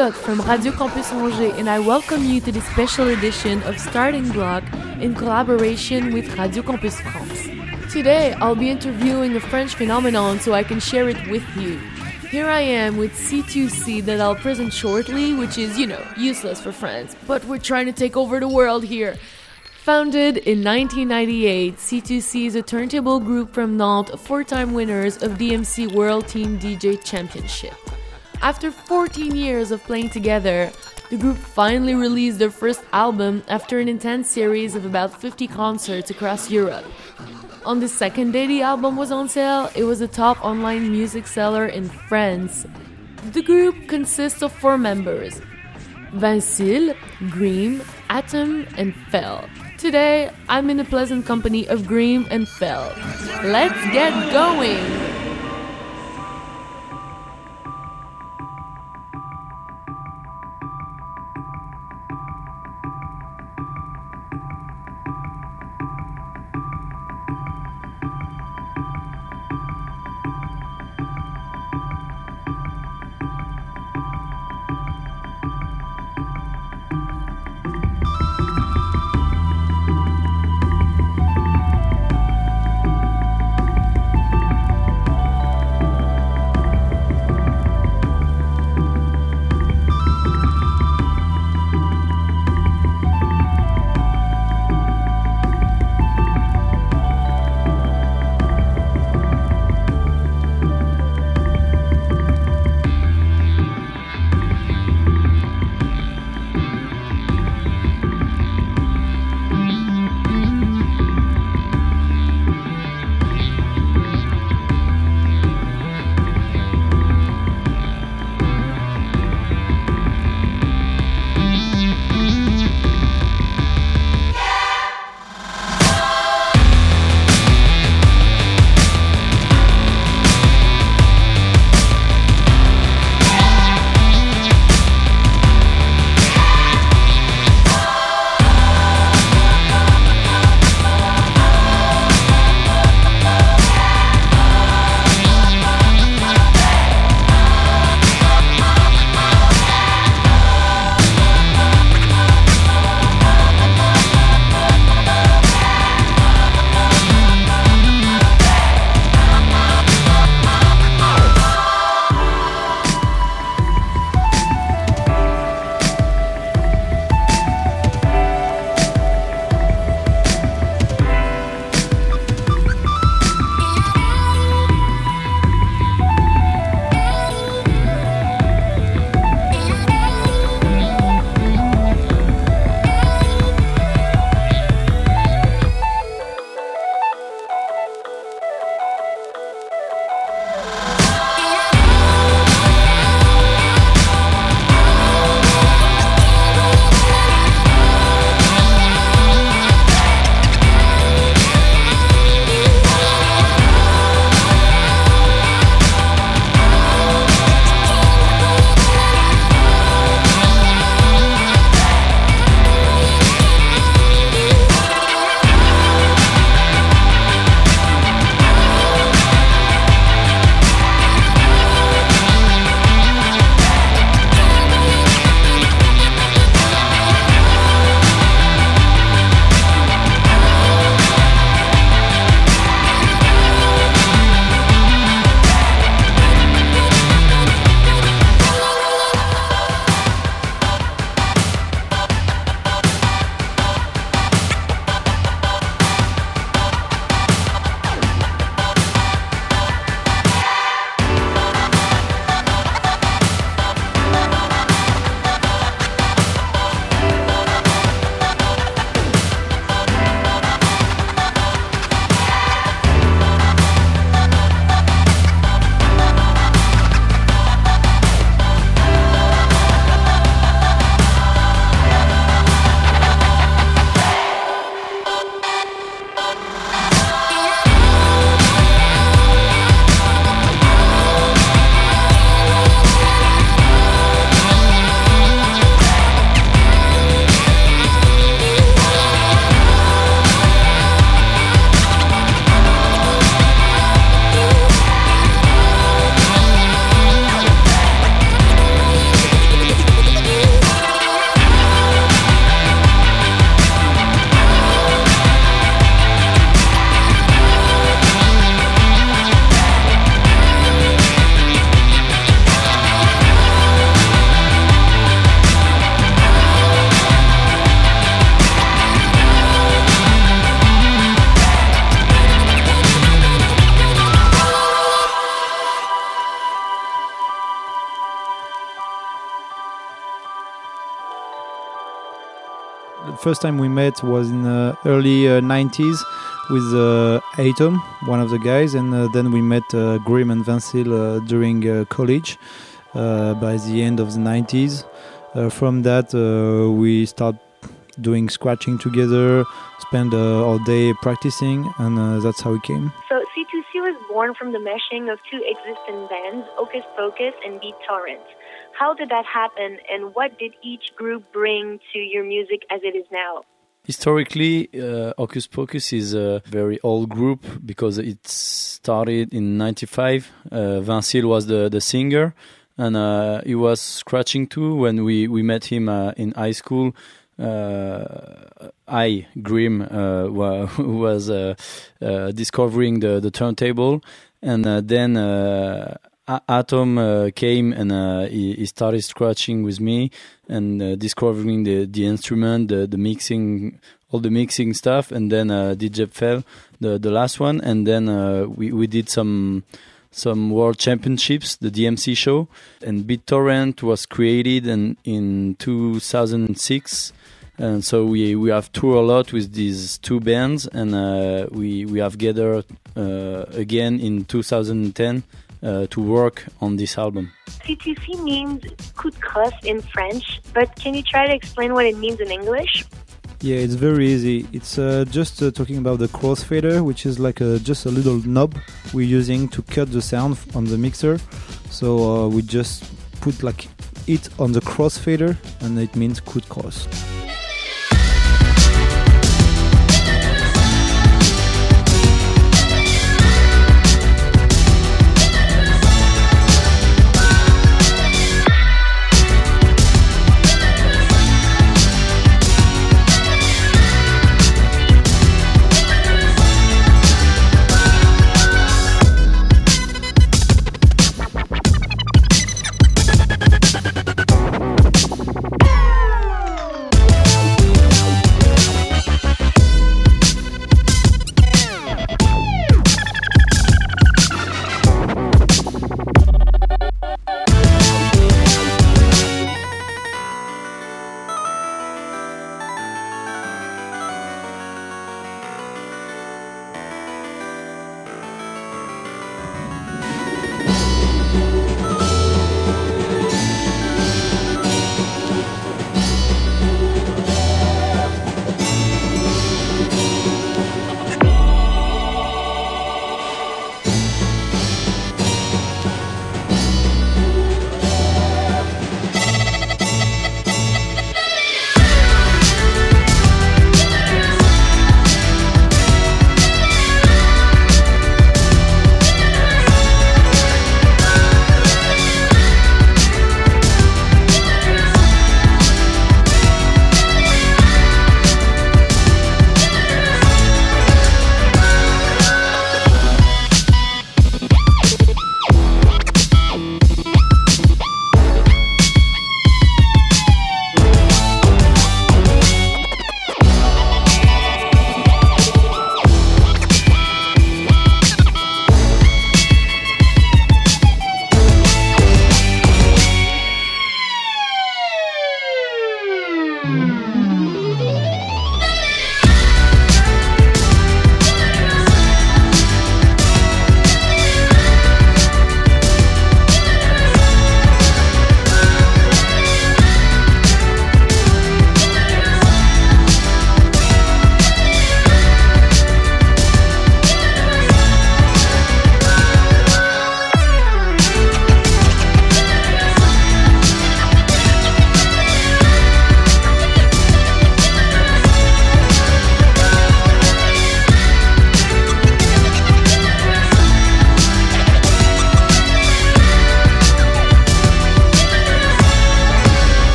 Charlotte from Radio Campus Angers, and I welcome you to this special edition of Starting Block in collaboration with Radio Campus France. Today, I'll be interviewing a French phenomenon so I can share it with you. Here I am with C2C that I'll present shortly, which is, you know, useless for France, but we're trying to take over the world here. Founded in 1998, C2C is a turntable group from Nantes, four time winners of DMC World Team DJ Championship. After 14 years of playing together, the group finally released their first album after an intense series of about 50 concerts across Europe. On the second day the album was on sale, it was a top online music seller in France. The group consists of four members 20Syl, Greem, Atom, and Pfel. Today, I'm in the pleasant company of Greem and Pfel. Let's get going! First time we met was in the early uh, 90s with uh, Atom, one of the guys, and uh, then we met uh, Greem and 20Syl uh, during college by the end of the 90s. from that, we start doing scratching together, spend all day practicing, and that's how we came. So C2C was born from the meshing of two existing bands, Hocus Pocus and Beat Torrent. How did that happen, and what did each group bring to your music as it is now? Historically, uh, Pocus is a very old group because it started in '95. Uh, 20Syl was the, the singer, and uh, he was scratching too when we, we met him uh, in high school. Uh, I Greem uh, was uh, discovering the, the turntable, and then Atom uh, came and uh, he, he, started scratching with me and uh, discovering the, the instrument, the, the mixing, all the mixing stuff, and then uh, DJ Pfel the the last one, and then uh, we we did some some world championships, the DMC show, and Beat Torrent was created in in 2006. And so we, we have toured a lot with these two bands, and uh, we we have gathered again in 2010 uh, to work on this album. C2C means coup de crosse in French, but can you try to explain what it means in English? Yeah, it's very easy. It's uh, just uh, talking about the crossfader, which is like a, just a little knob we're using to cut the sound on the mixer. So uh, we just put like it on the crossfader, and it means coup de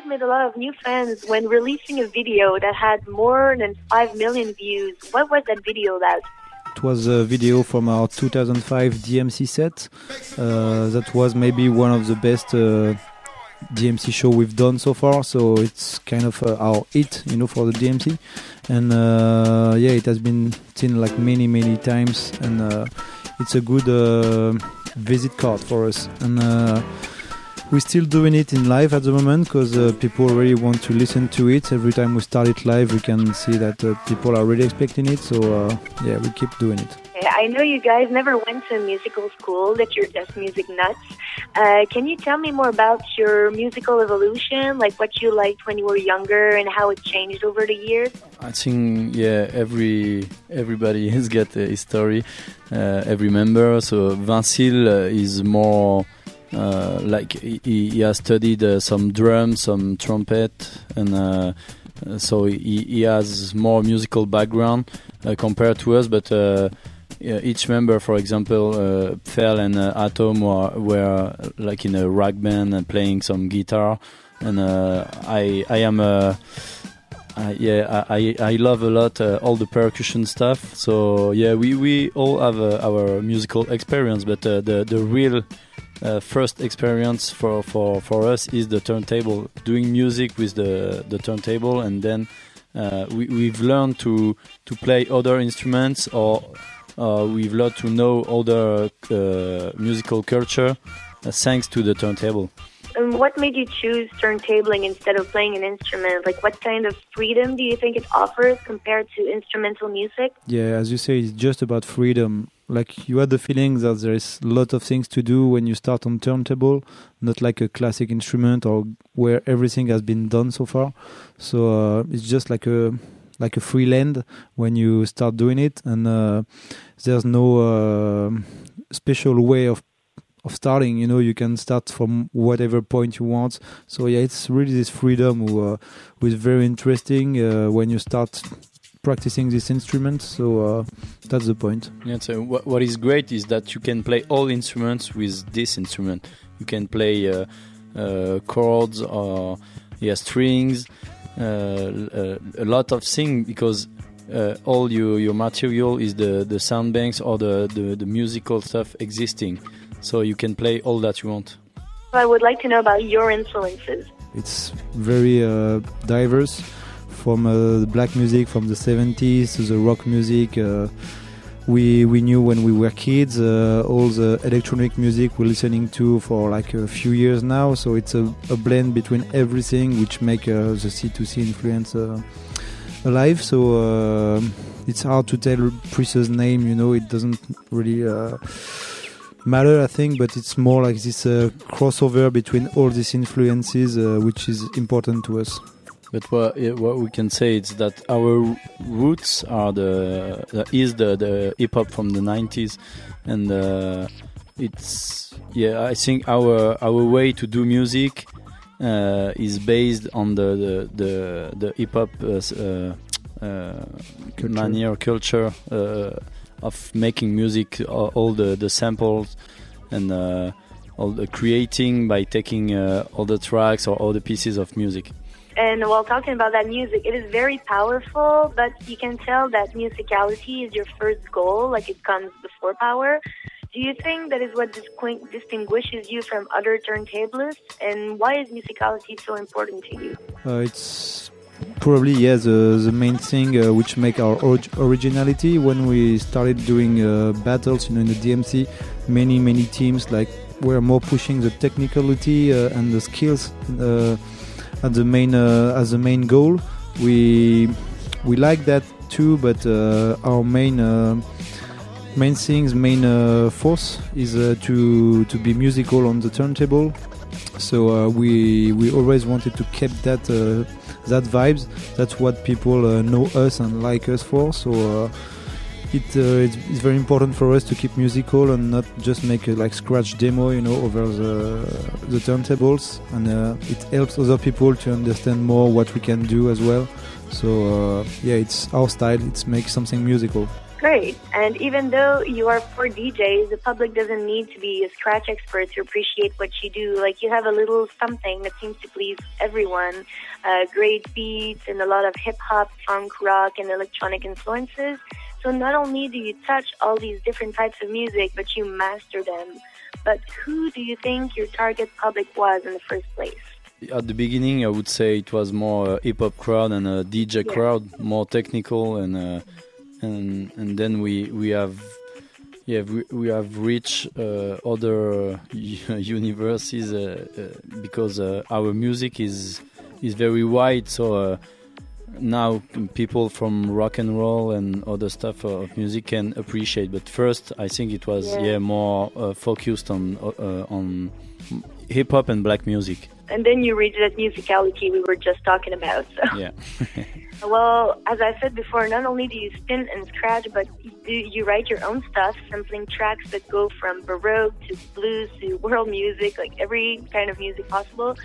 crosse. made a lot of new fans when releasing a video that had more than 5 million views. What was that video about? It was a video from our 2005 DMC set. Uh, that was maybe one of the best uh, DMC show we've done so far. So it's kind of uh, our hit, you know, for the DMC. And uh, yeah, it has been seen like many, many times, and uh, it's a good uh, visit card for us. And we're still doing it in live at the moment because uh, people really want to listen to it. Every time we start it live, we can see that uh, people are really expecting it. So uh, yeah, we keep doing it. I know you guys never went to a musical school, that you're just music nuts. Uh, can you tell me more about your musical evolution, like what you liked when you were younger and how it changed over the years? I think yeah, every everybody has got a story, uh, every member. So 20Syl uh, is more uh, like he, he, has studied uh, some drums, some trumpet, and uh, so he, he, has more musical background compared to us. But each member, for example, uh, and Atom were, were, like in a rock band and playing some guitar, and I I am uh, yeah, I, I love a lot uh, all the percussion stuff. So yeah, we, we all have uh, our musical experience, but the the real uh, first experience for, for, for us is the turntable, doing music with the, the turntable, and then uh, we, we've learned to, to play other instruments or uh, we've learned to know other uh, musical culture uh, thanks to the turntable. And what made you choose turntabling instead of playing an instrument? Like, what kind of freedom do you think it offers compared to instrumental music? Yeah, as you say, it's just about freedom like you had the feeling that there is a lot of things to do when you start on turntable not like a classic instrument or where everything has been done so far. So uh, it's just like a like a free land when you start doing it. And uh, there's no uh, special way of of starting you know you can start from whatever point you want. So yeah it's really this freedom who, uh, who is very interesting uh, when you start practicing this instrument. So uh, that's the point. Yeah. So what, what is great is that you can play all instruments with this instrument. You can play uh, uh, chords or yeah strings, uh, uh, a lot of things because uh, all your your material is the the sound banks or the, the the musical stuff existing. So you can play all that you want. I would like to know about your influences. It's very diverse from uh, black music from the 70s to the rock music. Uh, we we knew when we were kids uh, all the electronic music we're listening to for like a few years now. So it's a, a blend between everything, which make the C2C influence alive. So uh, it's hard to tell precise name. You know, it doesn't really uh, matter, I think, but it's more like this uh, crossover between all these influences, which is important to us. But what, what we can say is that our roots are the, the is the, the hip hop from the 90s, and uh, it's yeah I think our our way to do music uh, is based on the the the, the hip hop uh, uh, uh culture. manner culture uh, of making music, all the the samples and all the creating by taking all the tracks or all the pieces of music. And while talking about that music, it is very powerful, but you can tell that musicality is your first goal, like it comes before power. Do you think that is what distinguishes you from other turntablists? And why is musicality so important to you? Uh, it's probably yeah the, the main thing uh, which make our orig originality when we started doing uh, battles you know in the DMC many many teams like were more pushing the technicality uh, and the skills uh, as the main uh, as the main goal. We we like that too, but uh, our main uh, main things, main force is to to be musical on the turntable. So we we always wanted to keep that that vibes. That's what people know us and like us for. So it, uh, it's, it's, very important for us to keep musical and not just make a like scratch demo, you know, over the the turntables, and uh, it helps other people to understand more what we can do as well. So uh, yeah, it's our style. It's make something musical. great. And even though you are four DJs, the public doesn't need to be a scratch expert to appreciate what you do. Like you have a little something that seems to please everyone. Uh, great beats and a lot of hip hop, funk, rock, and electronic influences. So not only do you touch all these different types of music, but you master them. But who do you think your target public was in the first place? At the beginning, I would say it was more a hip hop crowd and a DJ Yeah. crowd, more technical, and uh, and and then we we have yeah we, we have reached uh, other universes uh, uh, because uh, our music is is very wide. So uh, now people from rock and roll and other stuff of music can appreciate. But first, I think it was Yeah. yeah, more uh, focused on uh, on hip hop and black music. And then you reach that musicality we were just talking about. So. Yeah. Well, as I said before, not only do you spin and scratch, but you, you write your own stuff, sampling tracks that go from baroque to blues to world music, like every kind of music possible.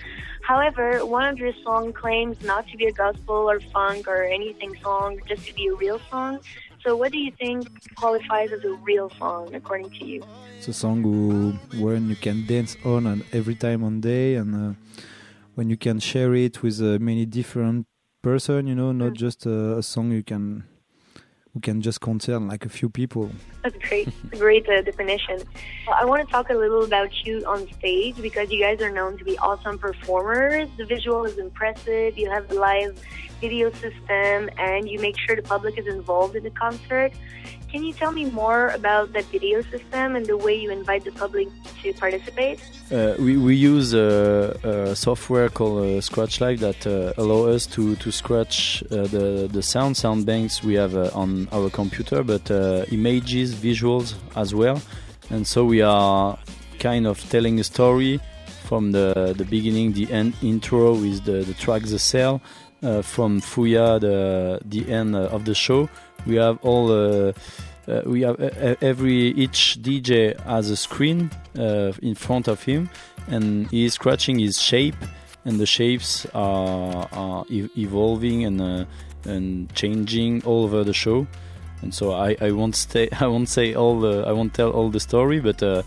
However, one of your songs claims not to be a gospel or funk or anything song, just to be a real song. So, what do you think qualifies as a real song, according to you? It's a song who, when you can dance on and every time on day, and uh, when you can share it with uh, many different person, you know, not Mm. just uh, a song you can who can just concern like a few people. That's great. Great uh, definition. I want to talk a little about you on stage because you guys are known to be awesome performers. The visual is impressive. You have the live video system, and you make sure the public is involved in the concert. Can you tell me more about that video system and the way you invite the public to participate? Uh, we, we use a, a software called uh, Scratch Live that uh, allow us to, to scratch uh, the, the sound sound banks we have uh, on our computer, but uh, images, visuals as well. And so we are kind of telling a story from the, the beginning, the end intro with the, the track The Cell, uh, from Fuya, the, the end of the show. We have all uh, uh, we have uh, every each DJ has a screen uh, in front of him, and he is scratching his shape, and the shapes are, are e- evolving and uh, and changing all over the show. And so I, I won't stay I won't say all the I won't tell all the story, but uh,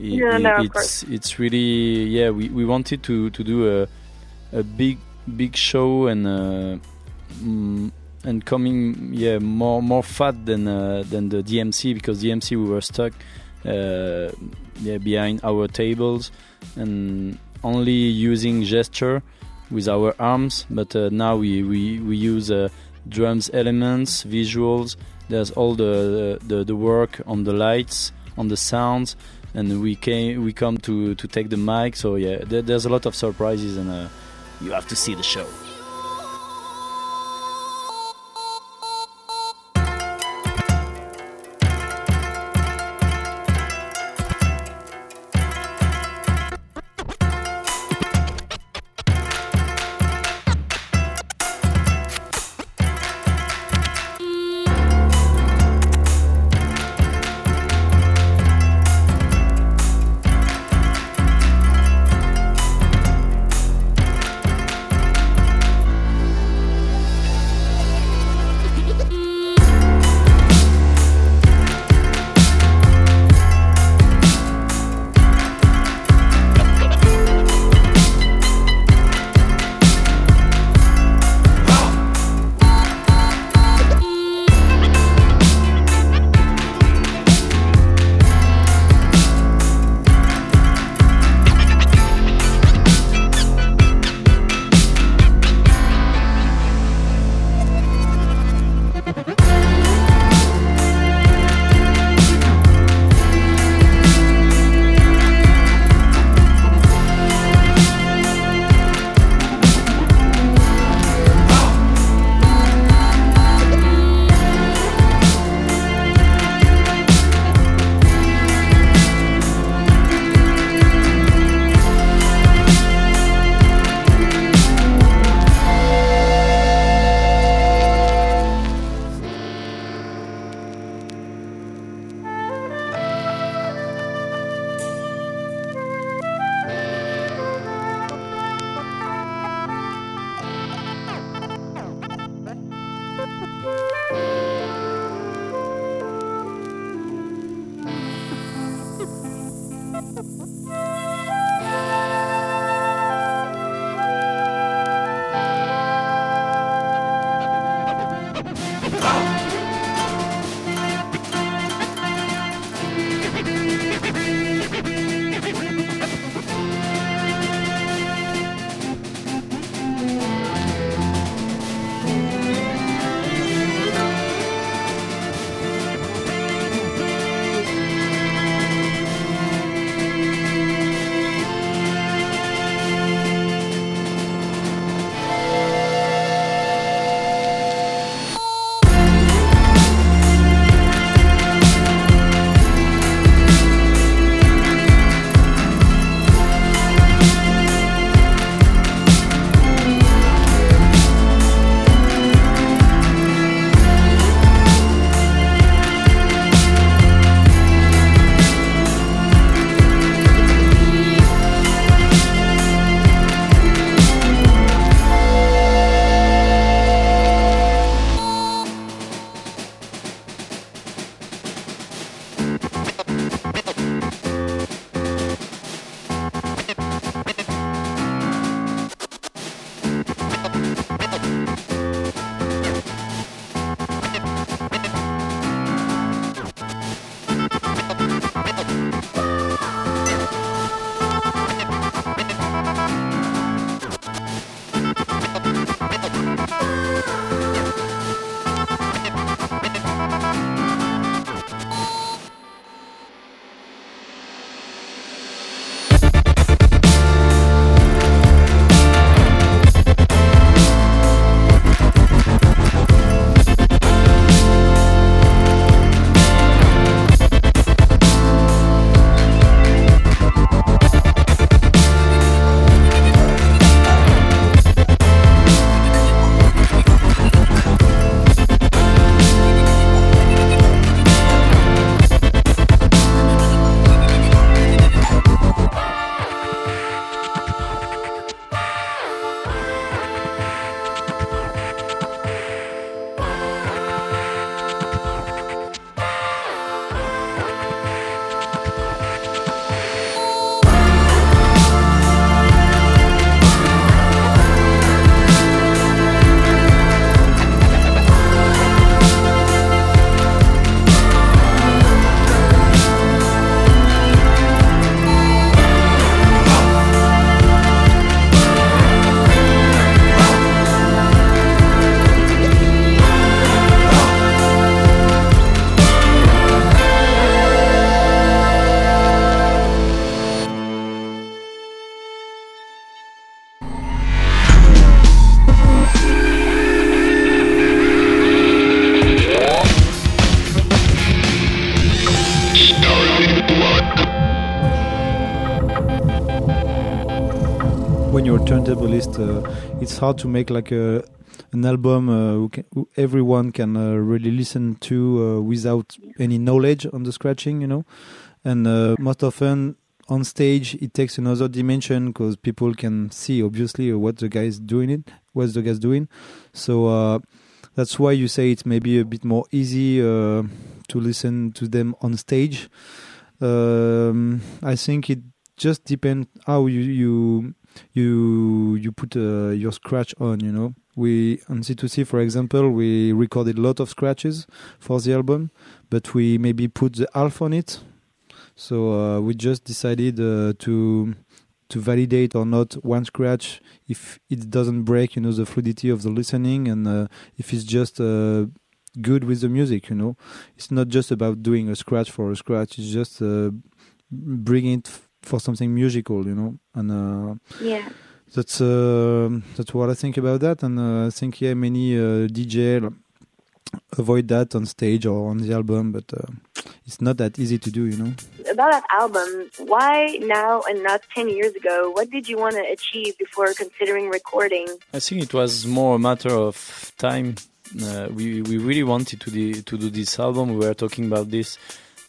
i- Yeah, no, of it's it's really yeah we, we wanted to to do a a big big show and uh, mm, and coming yeah more more fat than uh, than the DMC because DMC we were stuck uh, yeah behind our tables and only using gesture with our arms. But uh, now we we, we use uh, drums elements visuals. There's all the, the the work on the lights on the sounds and we came we come to to take the mic. So yeah there, there's a lot of surprises and uh, you have to see the show uh, it's hard to make like a an album uh, who can, who everyone can uh, really listen to uh, without any knowledge on the scratching, you know. And uh, most often on stage, it takes another dimension because people can see obviously what the guy's doing it, what the guy's doing. So uh, that's why you say it's maybe a bit more easy uh, to listen to them on stage. Um, I think it just depends how you you you you put uh, your scratch on. You know, we on C2C, for example, we recorded a lot of scratches for the album, but we maybe put the half on it. So uh, we just decided uh, to to validate or not one scratch if it doesn't break, you know, the fluidity of the listening, and uh, if it's just uh, good with the music. You know, it's not just about doing a scratch for a scratch. It's just uh, bringing it for something musical. You know, and uh, Yeah. that's uh, that's what I think about that, and uh, I think yeah, many uh, DJ avoid that on stage or on the album, but uh, it's not that easy to do, you know. About that album, why now and not 10 years ago? What did you want to achieve before considering recording? I think it was more a matter of time. Uh, we we really wanted to the, to do this album. We were talking about this,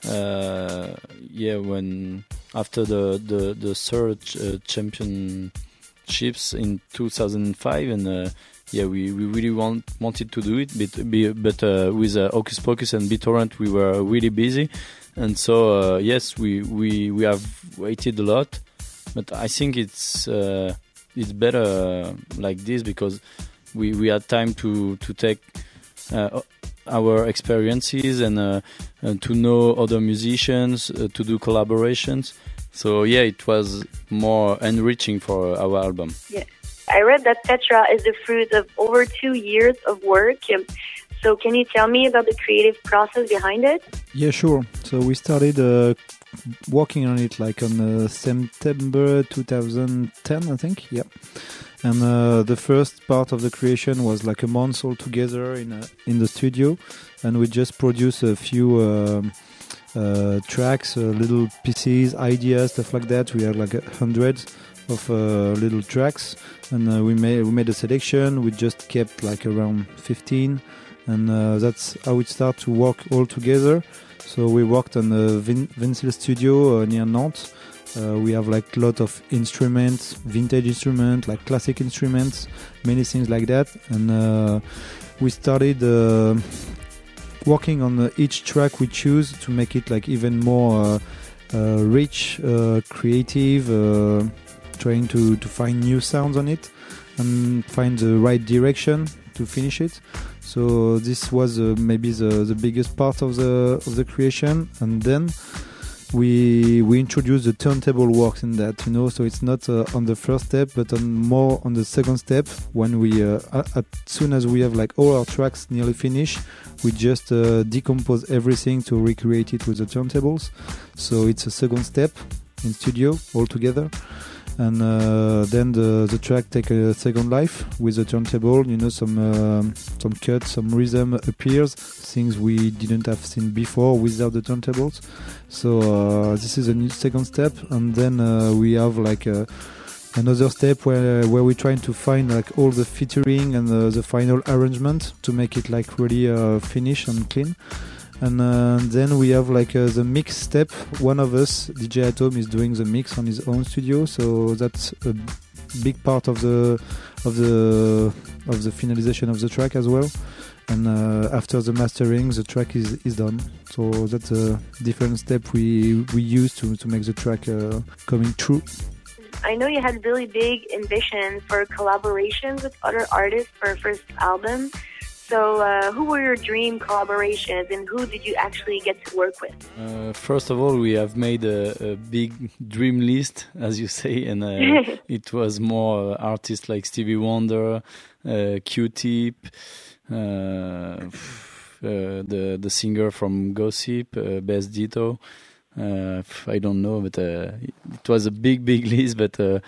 uh, yeah, when after the the the third uh, championships in 2005, and uh, yeah, we, we really want wanted to do it, but be, but uh, with uh, Hocus Pocus and Beat Torrent, we were really busy, and so uh, yes, we, we we have waited a lot, but I think it's uh, it's better uh, like this because we we had time to to take our experiences and, uh, and to know other musicians, uh, to do collaborations. So yeah, it was more enriching for our album. Yeah, I read that Tetra is the fruit of over two years of work. Um, So, can you tell me about the creative process behind it? Yeah, sure. So we started uh, working on it like on uh, September 2010, I think. Yeah. And uh, the first part of the creation was like a month all together in a, in the studio, and we just produced a few um, uh, tracks, uh, little pieces, ideas, stuff like that. We had like hundreds of uh, little tracks, and uh, we made we made a selection. We just kept like around 15, and uh, that's how it started to work all together. So we worked on the Vin- studio uh, near Nantes. Uh, we have like a lot of instruments, vintage instruments, like classic instruments, many things like that. And uh, we started uh, working on uh, each track we choose to make it like even more uh, rich, creative, trying to, to find new sounds on it and find the right direction to finish it. So this was maybe the, the biggest part of the of the creation, and then we we introduced the turntable works in that, you know. So it's not uh, on the first step, but on more on the second step. When we uh, as soon as we have like all our tracks nearly finished, we just uh, decompose everything to recreate it with the turntables. So it's a second step in studio altogether and uh, then the the track take a second life with the turntable. You know, some um, some cuts, some rhythm appears, things we didn't have seen before without the turntables. So uh, this is a new second step, and then uh, we have like a, another step where where we're trying to find like all the featuring and the, the final arrangement to make it like really uh, finish and clean and uh, then we have like uh, the mix step. One of us, DJ Atom, is doing the mix on his own studio, so that's a big part of the of the of the finalization of the track as well. And uh, after the mastering, the track is, is done. So that's a different step we we use to to make the track uh, coming true. I know you had really big ambitions for collaborations with other artists for a first album. So, uh, who were your dream collaborations and who did you actually get to work with? Uh, first of all, we have made a, a big dream list, as you say, and uh, it was more uh, artists like Stevie Wonder, uh, Q-Tip, uh, uh, the the singer from Gossip, uh, Beth Ditto. Uh, I don't know, but uh, it was a big, big list. But uh,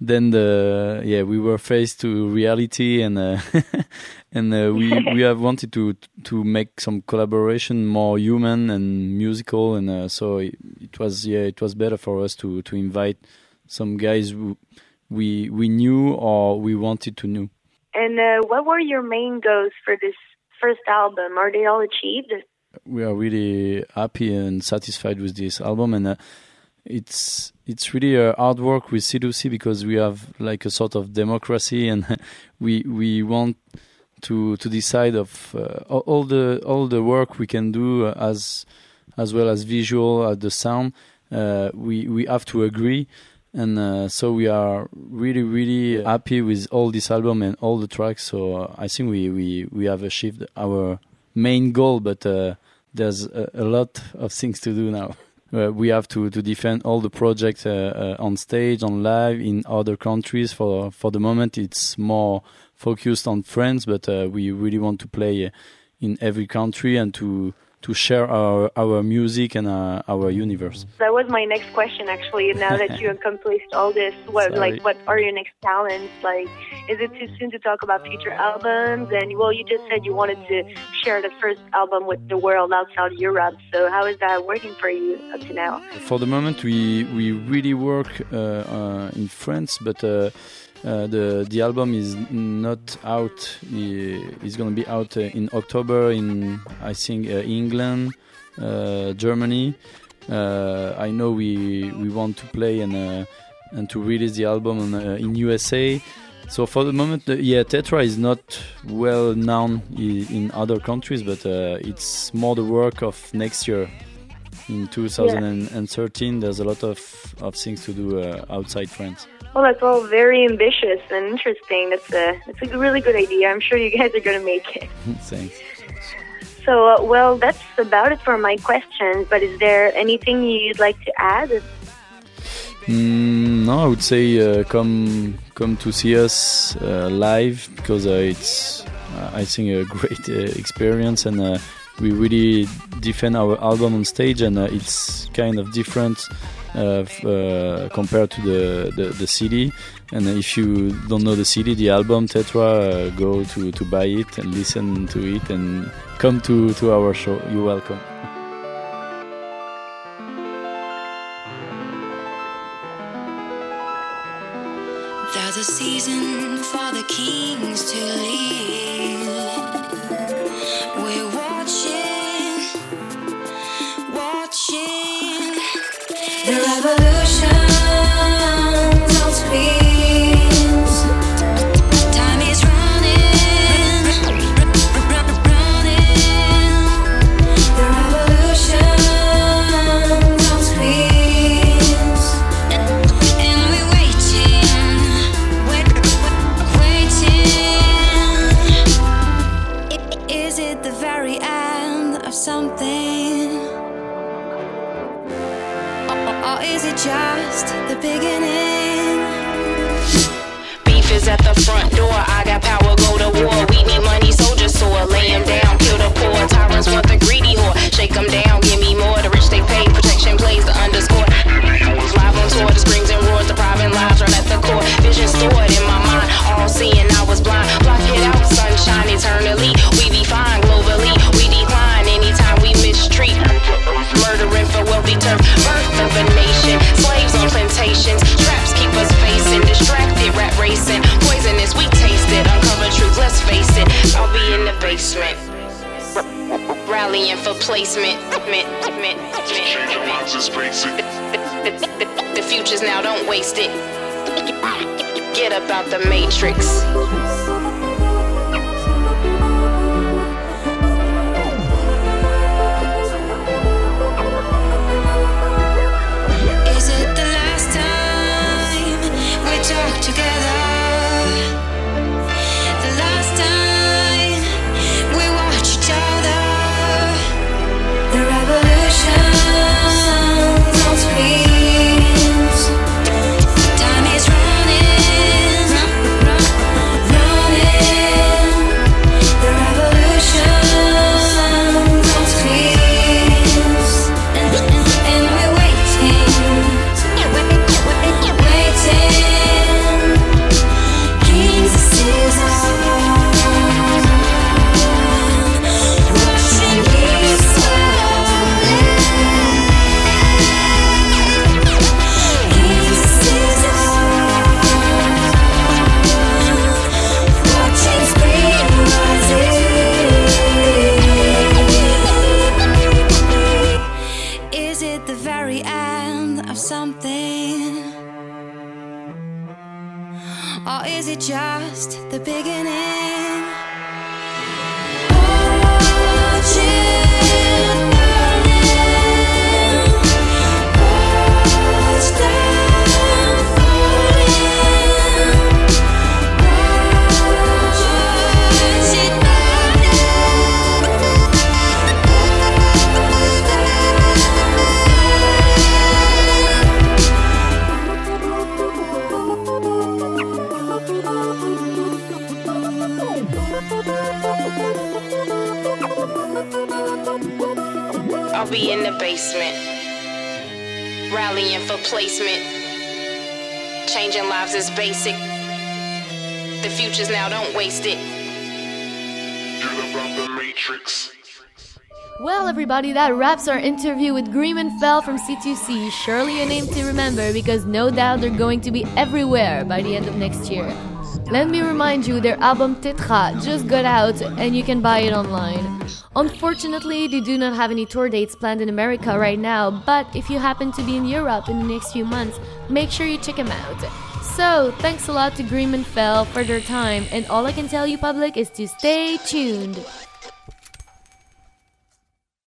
then the yeah, we were faced to reality, and uh, and uh, we we have wanted to to make some collaboration more human and musical, and uh, so it, it was yeah, it was better for us to to invite some guys who we we knew or we wanted to know. And uh, what were your main goals for this first album? Are they all achieved? We are really happy and satisfied with this album, and uh, it's it's really a hard work with C2C because we have like a sort of democracy, and we we want to to decide of uh, all the all the work we can do uh, as as well as visual, uh, the sound. Uh, we we have to agree and uh, so we are really really happy with all this album and all the tracks so uh, i think we, we we have achieved our main goal but uh, there's a, a, lot of things to do now uh, we have to, to defend all the projects uh, uh, on stage on live in other countries. For for the moment it's more focused on France but we really want to play in every country and to to share our our music and our, uh, our universe. That was my next question, actually. Now that you accomplished all this, what Sorry. like what are your next talents? Like, is it too soon to talk about future albums? And well, you just said you wanted to share the first album with the world outside Europe. So how is that working for you up to now? For the moment, we we really work uh, uh, in France, but. Uh, uh, the the album is not out. It's going to be out uh, in October in I think uh, England, uh, Germany. Uh, I know we we want to play and and to release the album in, in USA. So for the moment, yeah, Tetra is not well known in other countries, but it's more the work of next year in 2013 yeah. there's a lot of, of things to do uh, outside France. Well, that's all very ambitious and interesting. That's a that's a really good idea. I'm sure you guys are going to make it. Thanks. So, uh, well, that's about it for my questions. But is there anything you'd like to add? Mm, no, I would say uh, come come to see us uh, live because uh, it's uh, I think a great uh, experience and we really defend our album on stage and it's kind of different uh, uh, compared to the, the, the CD. And if you don't know the CD, the album Tetra, uh, go to, to buy it and listen to it and come to, to our show. You're welcome. basement. Rallying for placement. The future's now, don't waste it. Get about the matrix. Now, don't waste it. Well, everybody, that wraps our interview with Pfel from C2C. Surely a name to remember because no doubt they're going to be everywhere by the end of next year. Let me remind you, their album Tetra just got out and you can buy it online. Unfortunately, they do not have any tour dates planned in America right now, but if you happen to be in Europe in the next few months, make sure you check them out. So, thanks a lot to Greem and Pfel for their time, and all I can tell you, public, is to stay tuned.